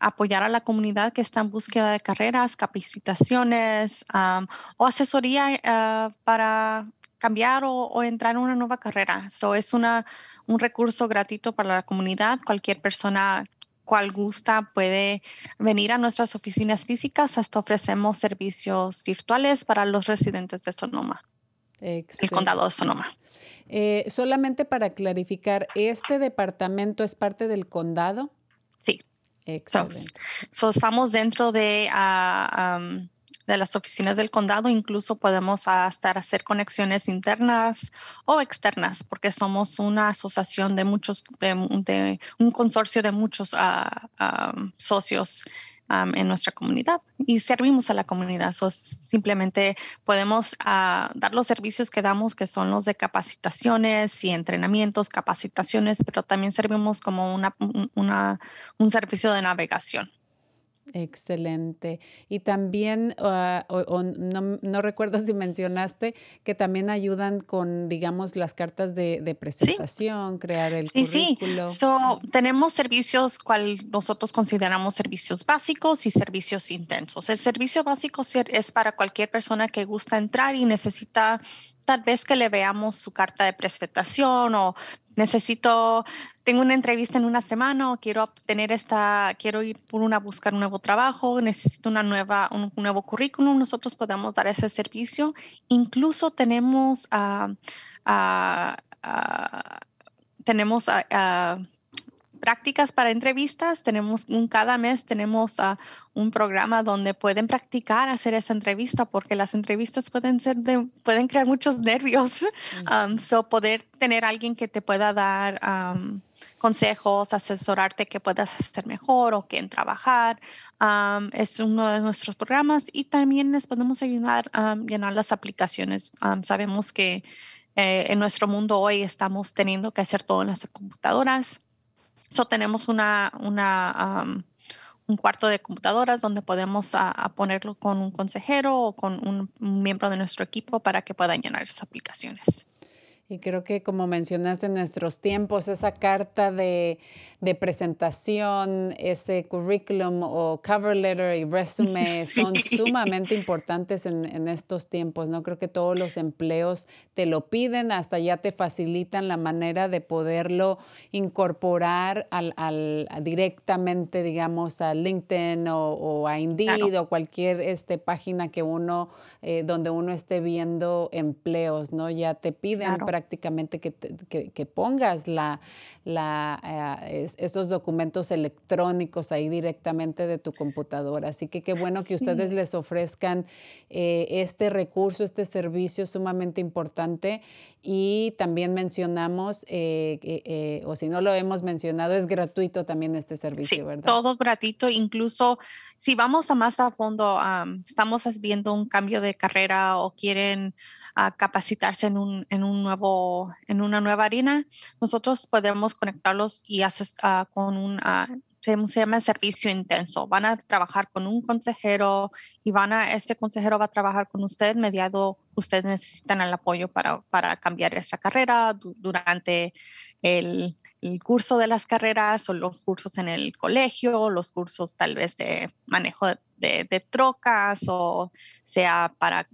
apoyar a la comunidad que está en búsqueda de carreras, capacitaciones o asesoría ah, para cambiar o, entrar en una nueva carrera. So, es una, un recurso gratuito para la comunidad. Cualquier persona cual gusta puede venir a nuestras oficinas físicas. Hasta ofrecemos servicios virtuales para los residentes de Sonoma, el condado de Sonoma. Eh, solamente para clarificar, ¿este departamento es parte del condado? Sí. Excelente. estamos dentro de ah, de las oficinas del condado. Incluso podemos hasta hacer conexiones internas o externas, porque somos una asociación de muchos, de, un consorcio de muchos ah, socios en nuestra comunidad y servimos a la comunidad. simplemente podemos ah, dar los servicios que damos, que son los de capacitaciones y entrenamientos, capacitaciones, pero también servimos como una, un servicio de navegación. Excelente. Y también, ah, no, recuerdo si mencionaste que también ayudan con, digamos, las cartas de, presentación, crear el sí, currículo. Sí, tenemos servicios cual nosotros consideramos servicios básicos y servicios intensos. El servicio básico es para cualquier persona que gusta entrar y necesita tal vez que le veamos su carta de presentación o necesito, tengo una entrevista en una semana o quiero obtener esta, quiero ir por una, buscar un nuevo trabajo, necesito una nueva, un, nuevo currículum, nosotros podemos dar ese servicio. Incluso tenemos, uh, tenemos prácticas para entrevistas. Tenemos un, cada mes tenemos uh, un programa donde pueden practicar hacer esa entrevista porque las entrevistas pueden ser de, pueden crear muchos nervios. Um, so poder tener alguien que te pueda dar um, consejos, asesorarte que puedas hacer mejor o que en trabajar. Um, es uno de nuestros programas y también les podemos ayudar a llenar las aplicaciones. sabemos que eh, en nuestro mundo hoy estamos teniendo que hacer todo en las computadoras. So, tenemos una, una un cuarto de computadoras donde podemos a, ponerlo con un consejero o con un, miembro de nuestro equipo para que puedan llenar esas aplicaciones. Y creo que como mencionaste en nuestros tiempos, esa carta de, de presentación, ese currículum o cover letter y resume son sumamente importantes en, en, estos tiempos. No creo que todos los empleos te lo piden, hasta ya te facilitan la manera de poderlo incorporar al, al directamente, digamos, a LinkedIn o, a Indeed o cualquier este, página que uno, eh, donde uno esté viendo empleos, ¿no? Ya te piden prácticamente que, que, pongas la, la, eh, estos documentos electrónicos ahí directamente de tu computadora. Así que qué bueno que ustedes les ofrezcan eh, este recurso, este servicio sumamente importante. Y también mencionamos, o si no lo hemos mencionado, es gratuito también este servicio, ¿verdad? Todo gratuito, incluso si vamos a más a fondo, estamos viendo un cambio de carrera o quieren a capacitarse en, un, en, un nuevo, en una nueva harina, nosotros podemos conectarlos y hacer ah, con un, uh, se, llama servicio intenso. Van a trabajar con un consejero y van a, este consejero va a trabajar con usted mediado, ustedes necesitan el apoyo para, para cambiar esa carrera durante el, el curso de las carreras o los cursos en el colegio, los cursos tal vez de manejo de, de trocas o sea para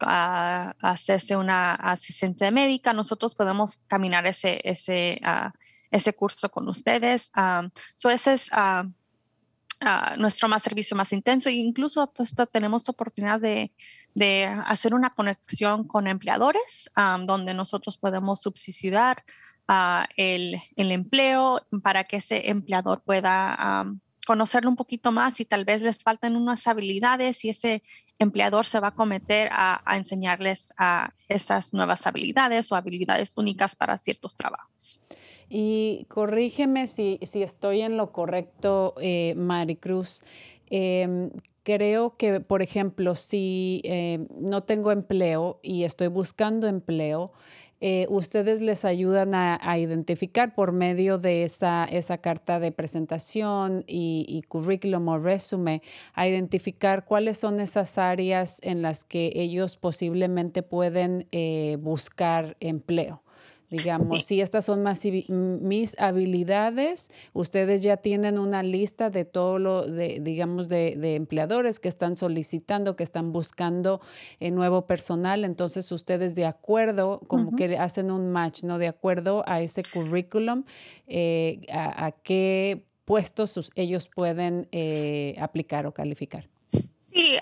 a, hacerse una asistente médica, nosotros podemos caminar ese, ese, ah, ese curso con ustedes. Uh, ese es ah, nuestro más servicio más intenso e incluso hasta tenemos oportunidad de, de hacer una conexión con empleadores donde nosotros podemos subsidiar el, el, empleo para que ese empleador pueda conocerlo un poquito más y tal vez les faltan unas habilidades y ese empleador se va a cometer a, enseñarles a estas nuevas habilidades o habilidades únicas para ciertos trabajos. Y corrígeme si, si estoy en lo correcto, eh, Maricruz. Em, creo que, por ejemplo, si eh, no tengo empleo y estoy buscando empleo, eh, ustedes les ayudan a, identificar por medio de esa, esa carta de presentación y, currículum o resume, a identificar cuáles son esas áreas en las que ellos posiblemente pueden eh, buscar empleo. Digamos, si estas son más mis habilidades, ustedes ya tienen una lista de todo lo, de, digamos, de, empleadores que están solicitando, que están buscando eh, nuevo personal. Entonces, ustedes de acuerdo, como que hacen un match, ¿no? De acuerdo a ese currículum, eh, a, qué puestos ellos pueden eh, aplicar o calificar. Sí,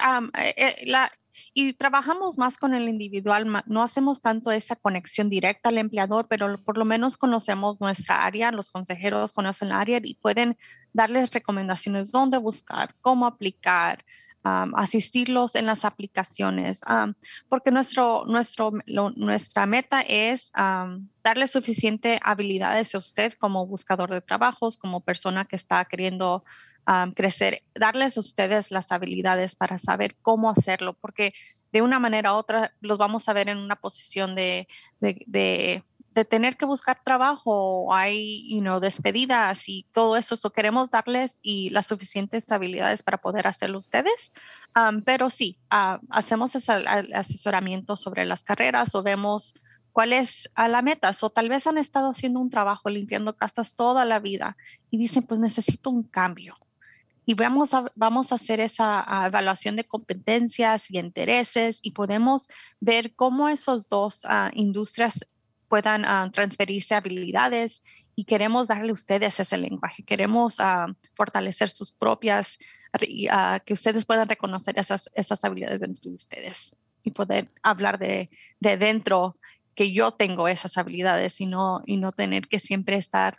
la, y trabajamos más con el individual, no hacemos tanto esa conexión directa al empleador, pero por lo menos conocemos nuestra área, los consejeros conocen la área y pueden darles recomendaciones dónde buscar, cómo aplicar, asistirlos en las aplicaciones, porque nuestro, nuestro, nuestra meta es darle suficiente habilidades a usted como buscador de trabajos, como persona que está queriendo crecer, darles a ustedes las habilidades para saber cómo hacerlo, porque de una manera u otra los vamos a ver en una posición de, de de tener que buscar trabajo, hay, you know, despedidas y todo eso. So queremos darles y las suficientes habilidades para poder hacerlo ustedes. pero sí, ah, hacemos ese asesoramiento sobre las carreras o vemos cuál es a la meta. O tal vez han estado haciendo un trabajo limpiando casas toda la vida y dicen, pues necesito un cambio. Y vamos a, vamos a hacer esa ah, evaluación de competencias y intereses y podemos ver cómo esos dos uh, industrias puedan ah, transferirse habilidades y queremos darle a ustedes ese lenguaje. Queremos ah, fortalecer sus propias, uh, que ustedes puedan reconocer esas, esas habilidades dentro de ustedes y poder hablar de, de dentro que yo tengo esas habilidades y no, y no tener que siempre estar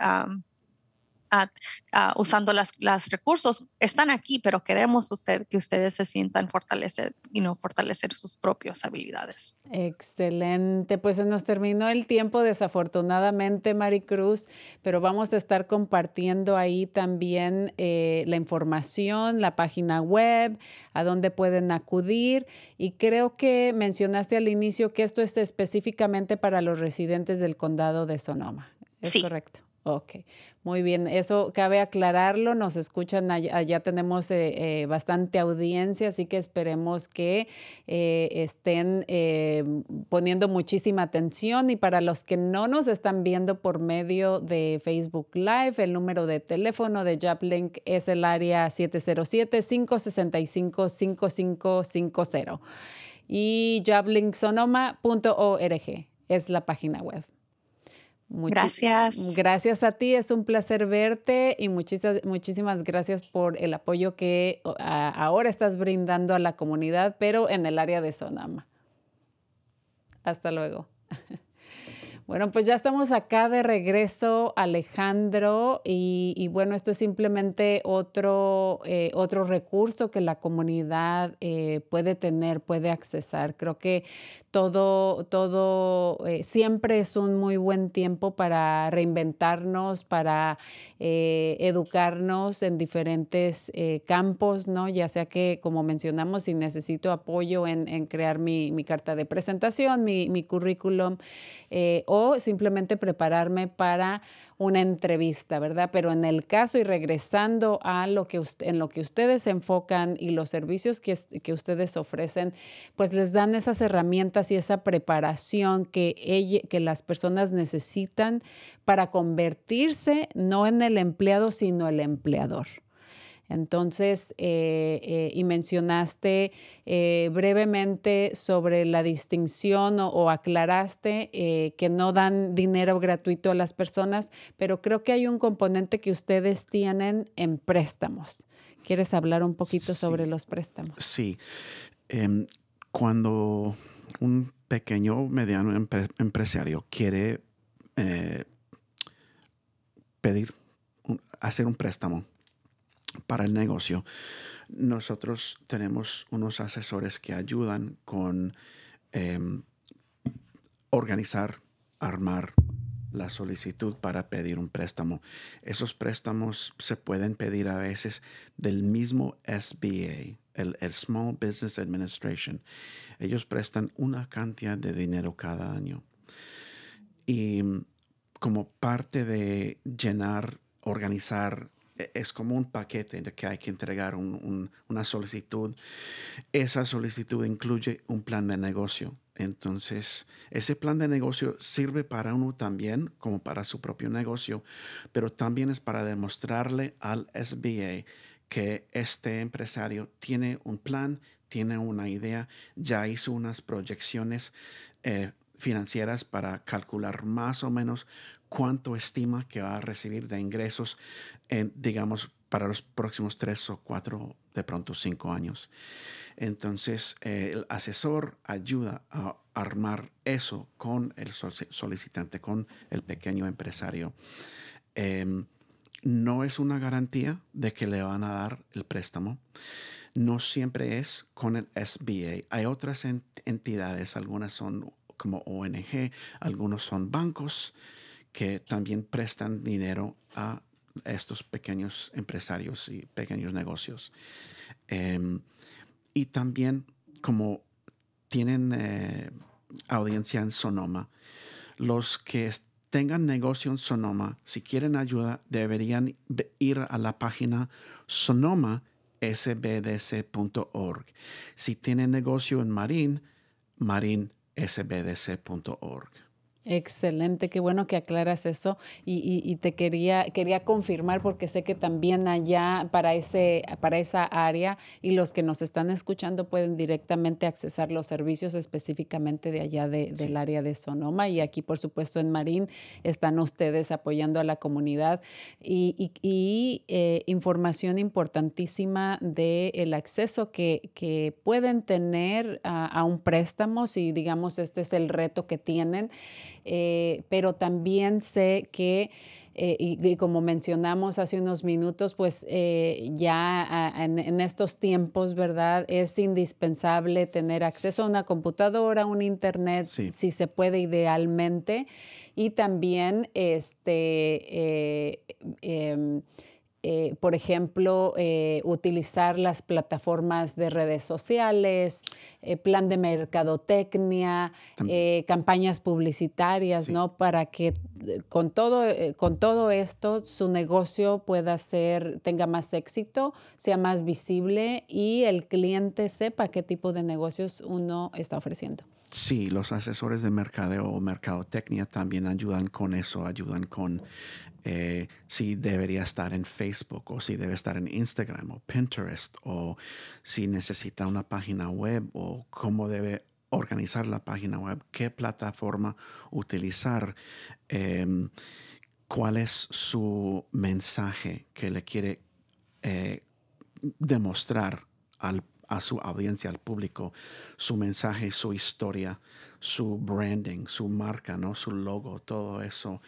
usando las, recursos. Están aquí, pero queremos usted, que ustedes se sientan fortalecer y no fortalecer sus propias habilidades. Excelente. Pues se nos terminó el tiempo, desafortunadamente, Maricruz, pero vamos a estar compartiendo ahí también eh, la información, la página web, a dónde pueden acudir. Y creo que mencionaste al inicio que esto es específicamente para los residentes del condado de Sonoma. ¿Es sí. correcto? Ok, muy bien, eso cabe aclararlo, nos escuchan, allá, tenemos eh, eh, bastante audiencia, así que esperemos que eh, estén poniendo muchísima atención y para los que no nos están viendo por medio de Facebook Live, el número de teléfono de JapLink es el área 707-565-5550 y joblinksonoma.org es la página web gracias. Gracias a ti, es un placer verte y muchísimas, muchísimas gracias por el apoyo que ahora estás brindando a la comunidad, pero en el área de Sonama. Hasta luego. Bueno, pues ya estamos acá de regreso, Alejandro, y, bueno, esto es simplemente otro, eh, otro recurso que la comunidad eh, puede tener, puede accesar. Creo que todo, todo eh, siempre es un muy buen tiempo para reinventarnos, para eh, educarnos en diferentes eh, campos, ¿no? Ya sea que, como mencionamos, si necesito apoyo en, crear mi, carta de presentación, mi, mi currículum, o simplemente prepararme para una entrevista, ¿verdad? Pero en el caso y regresando a lo que en lo que ustedes se enfocan y los servicios que, que ustedes ofrecen, pues les dan esas herramientas y esa preparación que, que las personas necesitan para convertirse no en el empleado, sino el empleador. Entonces, eh, eh, y mencionaste eh, brevemente sobre la distinción o, aclaraste que no dan dinero gratuito a las personas, pero creo que hay un componente que ustedes tienen en préstamos. ¿Quieres hablar un poquito sobre los préstamos? Sí. Em, cuando un pequeño o mediano empresario quiere pedir, hacer un préstamo, para el negocio, nosotros tenemos unos asesores que ayudan con em, organizar, armar la solicitud para pedir un préstamo. Esos préstamos se pueden pedir a veces del mismo SBA, el, el, Small Business Administration. Ellos prestan una cantidad de dinero cada año. Y como parte de llenar, organizar es como un paquete de que hay que entregar una solicitud. Esa solicitud incluye un plan de negocio. Entonces, ese plan de negocio sirve para uno también, como para su propio negocio, pero también es para demostrarle al SBA que este empresario tiene un plan, tiene una idea, ya hizo unas proyecciones eh, financieras para calcular más o menos cuánto estima que va a recibir de ingresos, digamos, para los próximos tres o cuatro, de pronto cinco años. Entonces, eh, el asesor ayuda a armar eso con el solicitante, con el pequeño empresario. Em, no es una garantía de que le van a dar el préstamo. no siempre es con el SBA. Hay otras entidades, algunas son como ONG, algunos son bancos que también prestan dinero a estos pequeños empresarios y pequeños negocios. Em, y también como tienen eh, audiencia en Sonoma, los que tengan negocio en Sonoma, si quieren ayuda, deberían ir a la página sonomasbdc.org. Si tienen negocio en Marín, marinsbdc.org. Excelente, qué bueno que aclaras eso y, te quería, quería confirmar porque sé que también allá para, ese, para esa área y los que nos están escuchando pueden directamente accesar los servicios específicamente de allá del área de Sonoma y aquí por supuesto en Marín están ustedes apoyando a la comunidad y, eh, información importantísima del el acceso que, que, pueden tener a, a un préstamo si digamos este es el reto que tienen. Eh, pero también sé que... Eh, y, como mencionamos hace unos minutos, pues eh, ya en, estos tiempos, ¿verdad? Es indispensable tener acceso a una computadora, un internet, si se puede idealmente, y también este... Em, eh, por ejemplo, eh, utilizar las plataformas de redes sociales, eh, plan de mercadotecnia, campañas publicitarias, ¿no? Para que con todo, con todo esto su negocio pueda ser, tenga más éxito, sea más visible y el cliente sepa qué tipo de negocios uno está ofreciendo. Sí, los asesores de mercadeo o mercadotecnia también ayudan con eso, ayudan con eh, si debería estar en Facebook o si debe estar en Instagram o Pinterest o si necesita una página web o cómo debe organizar la página web, qué plataforma utilizar, em, cuál es su mensaje que le quiere eh, demostrar a su audiencia, al público, su mensaje, su historia, su branding, su marca, ¿no? su logo, todo eso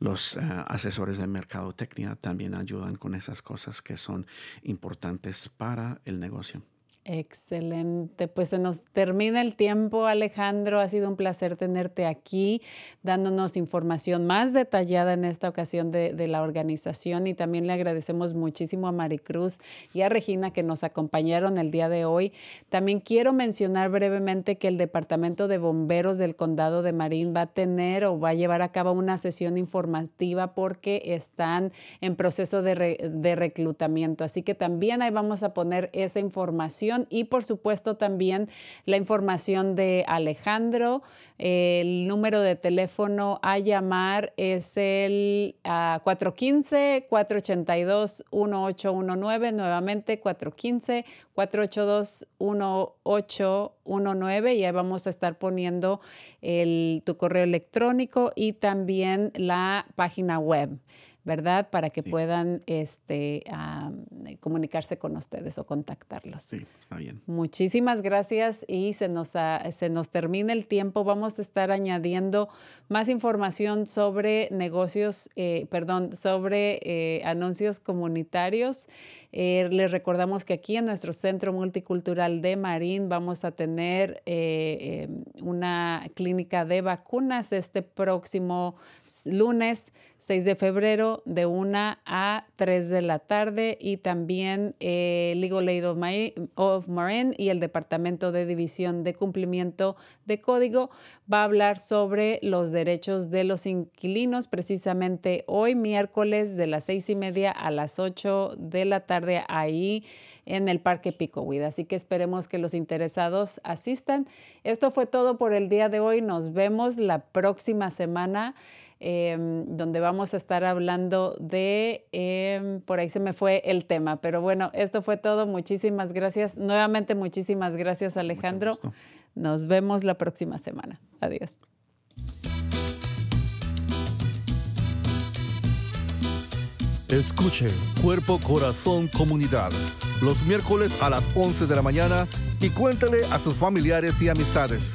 los eh, asesores de mercadotecnia también ayudan con esas cosas que son importantes para el negocio. Excelente. Pues se nos termina el tiempo, Alejandro. Ha sido un placer tenerte aquí, dándonos información más detallada en esta ocasión de, la organización. Y también le agradecemos muchísimo a Maricruz y a Regina que nos acompañaron el día de hoy. También quiero mencionar brevemente que el Departamento de Bomberos del Condado de Marín va a tener o va a llevar a cabo una sesión informativa porque están en proceso de, de reclutamiento. Así que también ahí vamos a poner esa información y por supuesto también la información de Alejandro. El número de teléfono a llamar es el 415-482-1819, nuevamente 415-482-1819 y ahí vamos a estar poniendo el, tu correo electrónico y también la página web. ¿Verdad? Para que puedan este, comunicarse con ustedes o contactarlos. Sí, está bien. Muchísimas gracias y se nos, se nos termina el tiempo. Vamos a estar añadiendo más información sobre negocios, eh, perdón, sobre eh, anuncios comunitarios. Eh, les recordamos que aquí en nuestro Centro Multicultural de Marín vamos a tener em, una clínica de vacunas este próximo lunes 6 de febrero de 1 a 3 de la tarde y también el Legal Aid of, Marin y el Departamento de División de Cumplimiento de Código va a hablar sobre los derechos de los inquilinos precisamente hoy miércoles de las seis y media a las 8 de la tarde ahí en el Parque Picohuida. Así que esperemos que los interesados asistan. Esto fue todo por el día de hoy. Nos vemos la próxima semana. Em, donde vamos a estar hablando de, em, por ahí se me fue el tema, pero bueno, esto fue todo. Muchísimas gracias. Nuevamente, muchísimas gracias Alejandro. Nos vemos la próxima semana. Adiós. Escuche Cuerpo, Corazón, Comunidad los miércoles a las 11 de la mañana y cuéntale a sus familiares y amistades.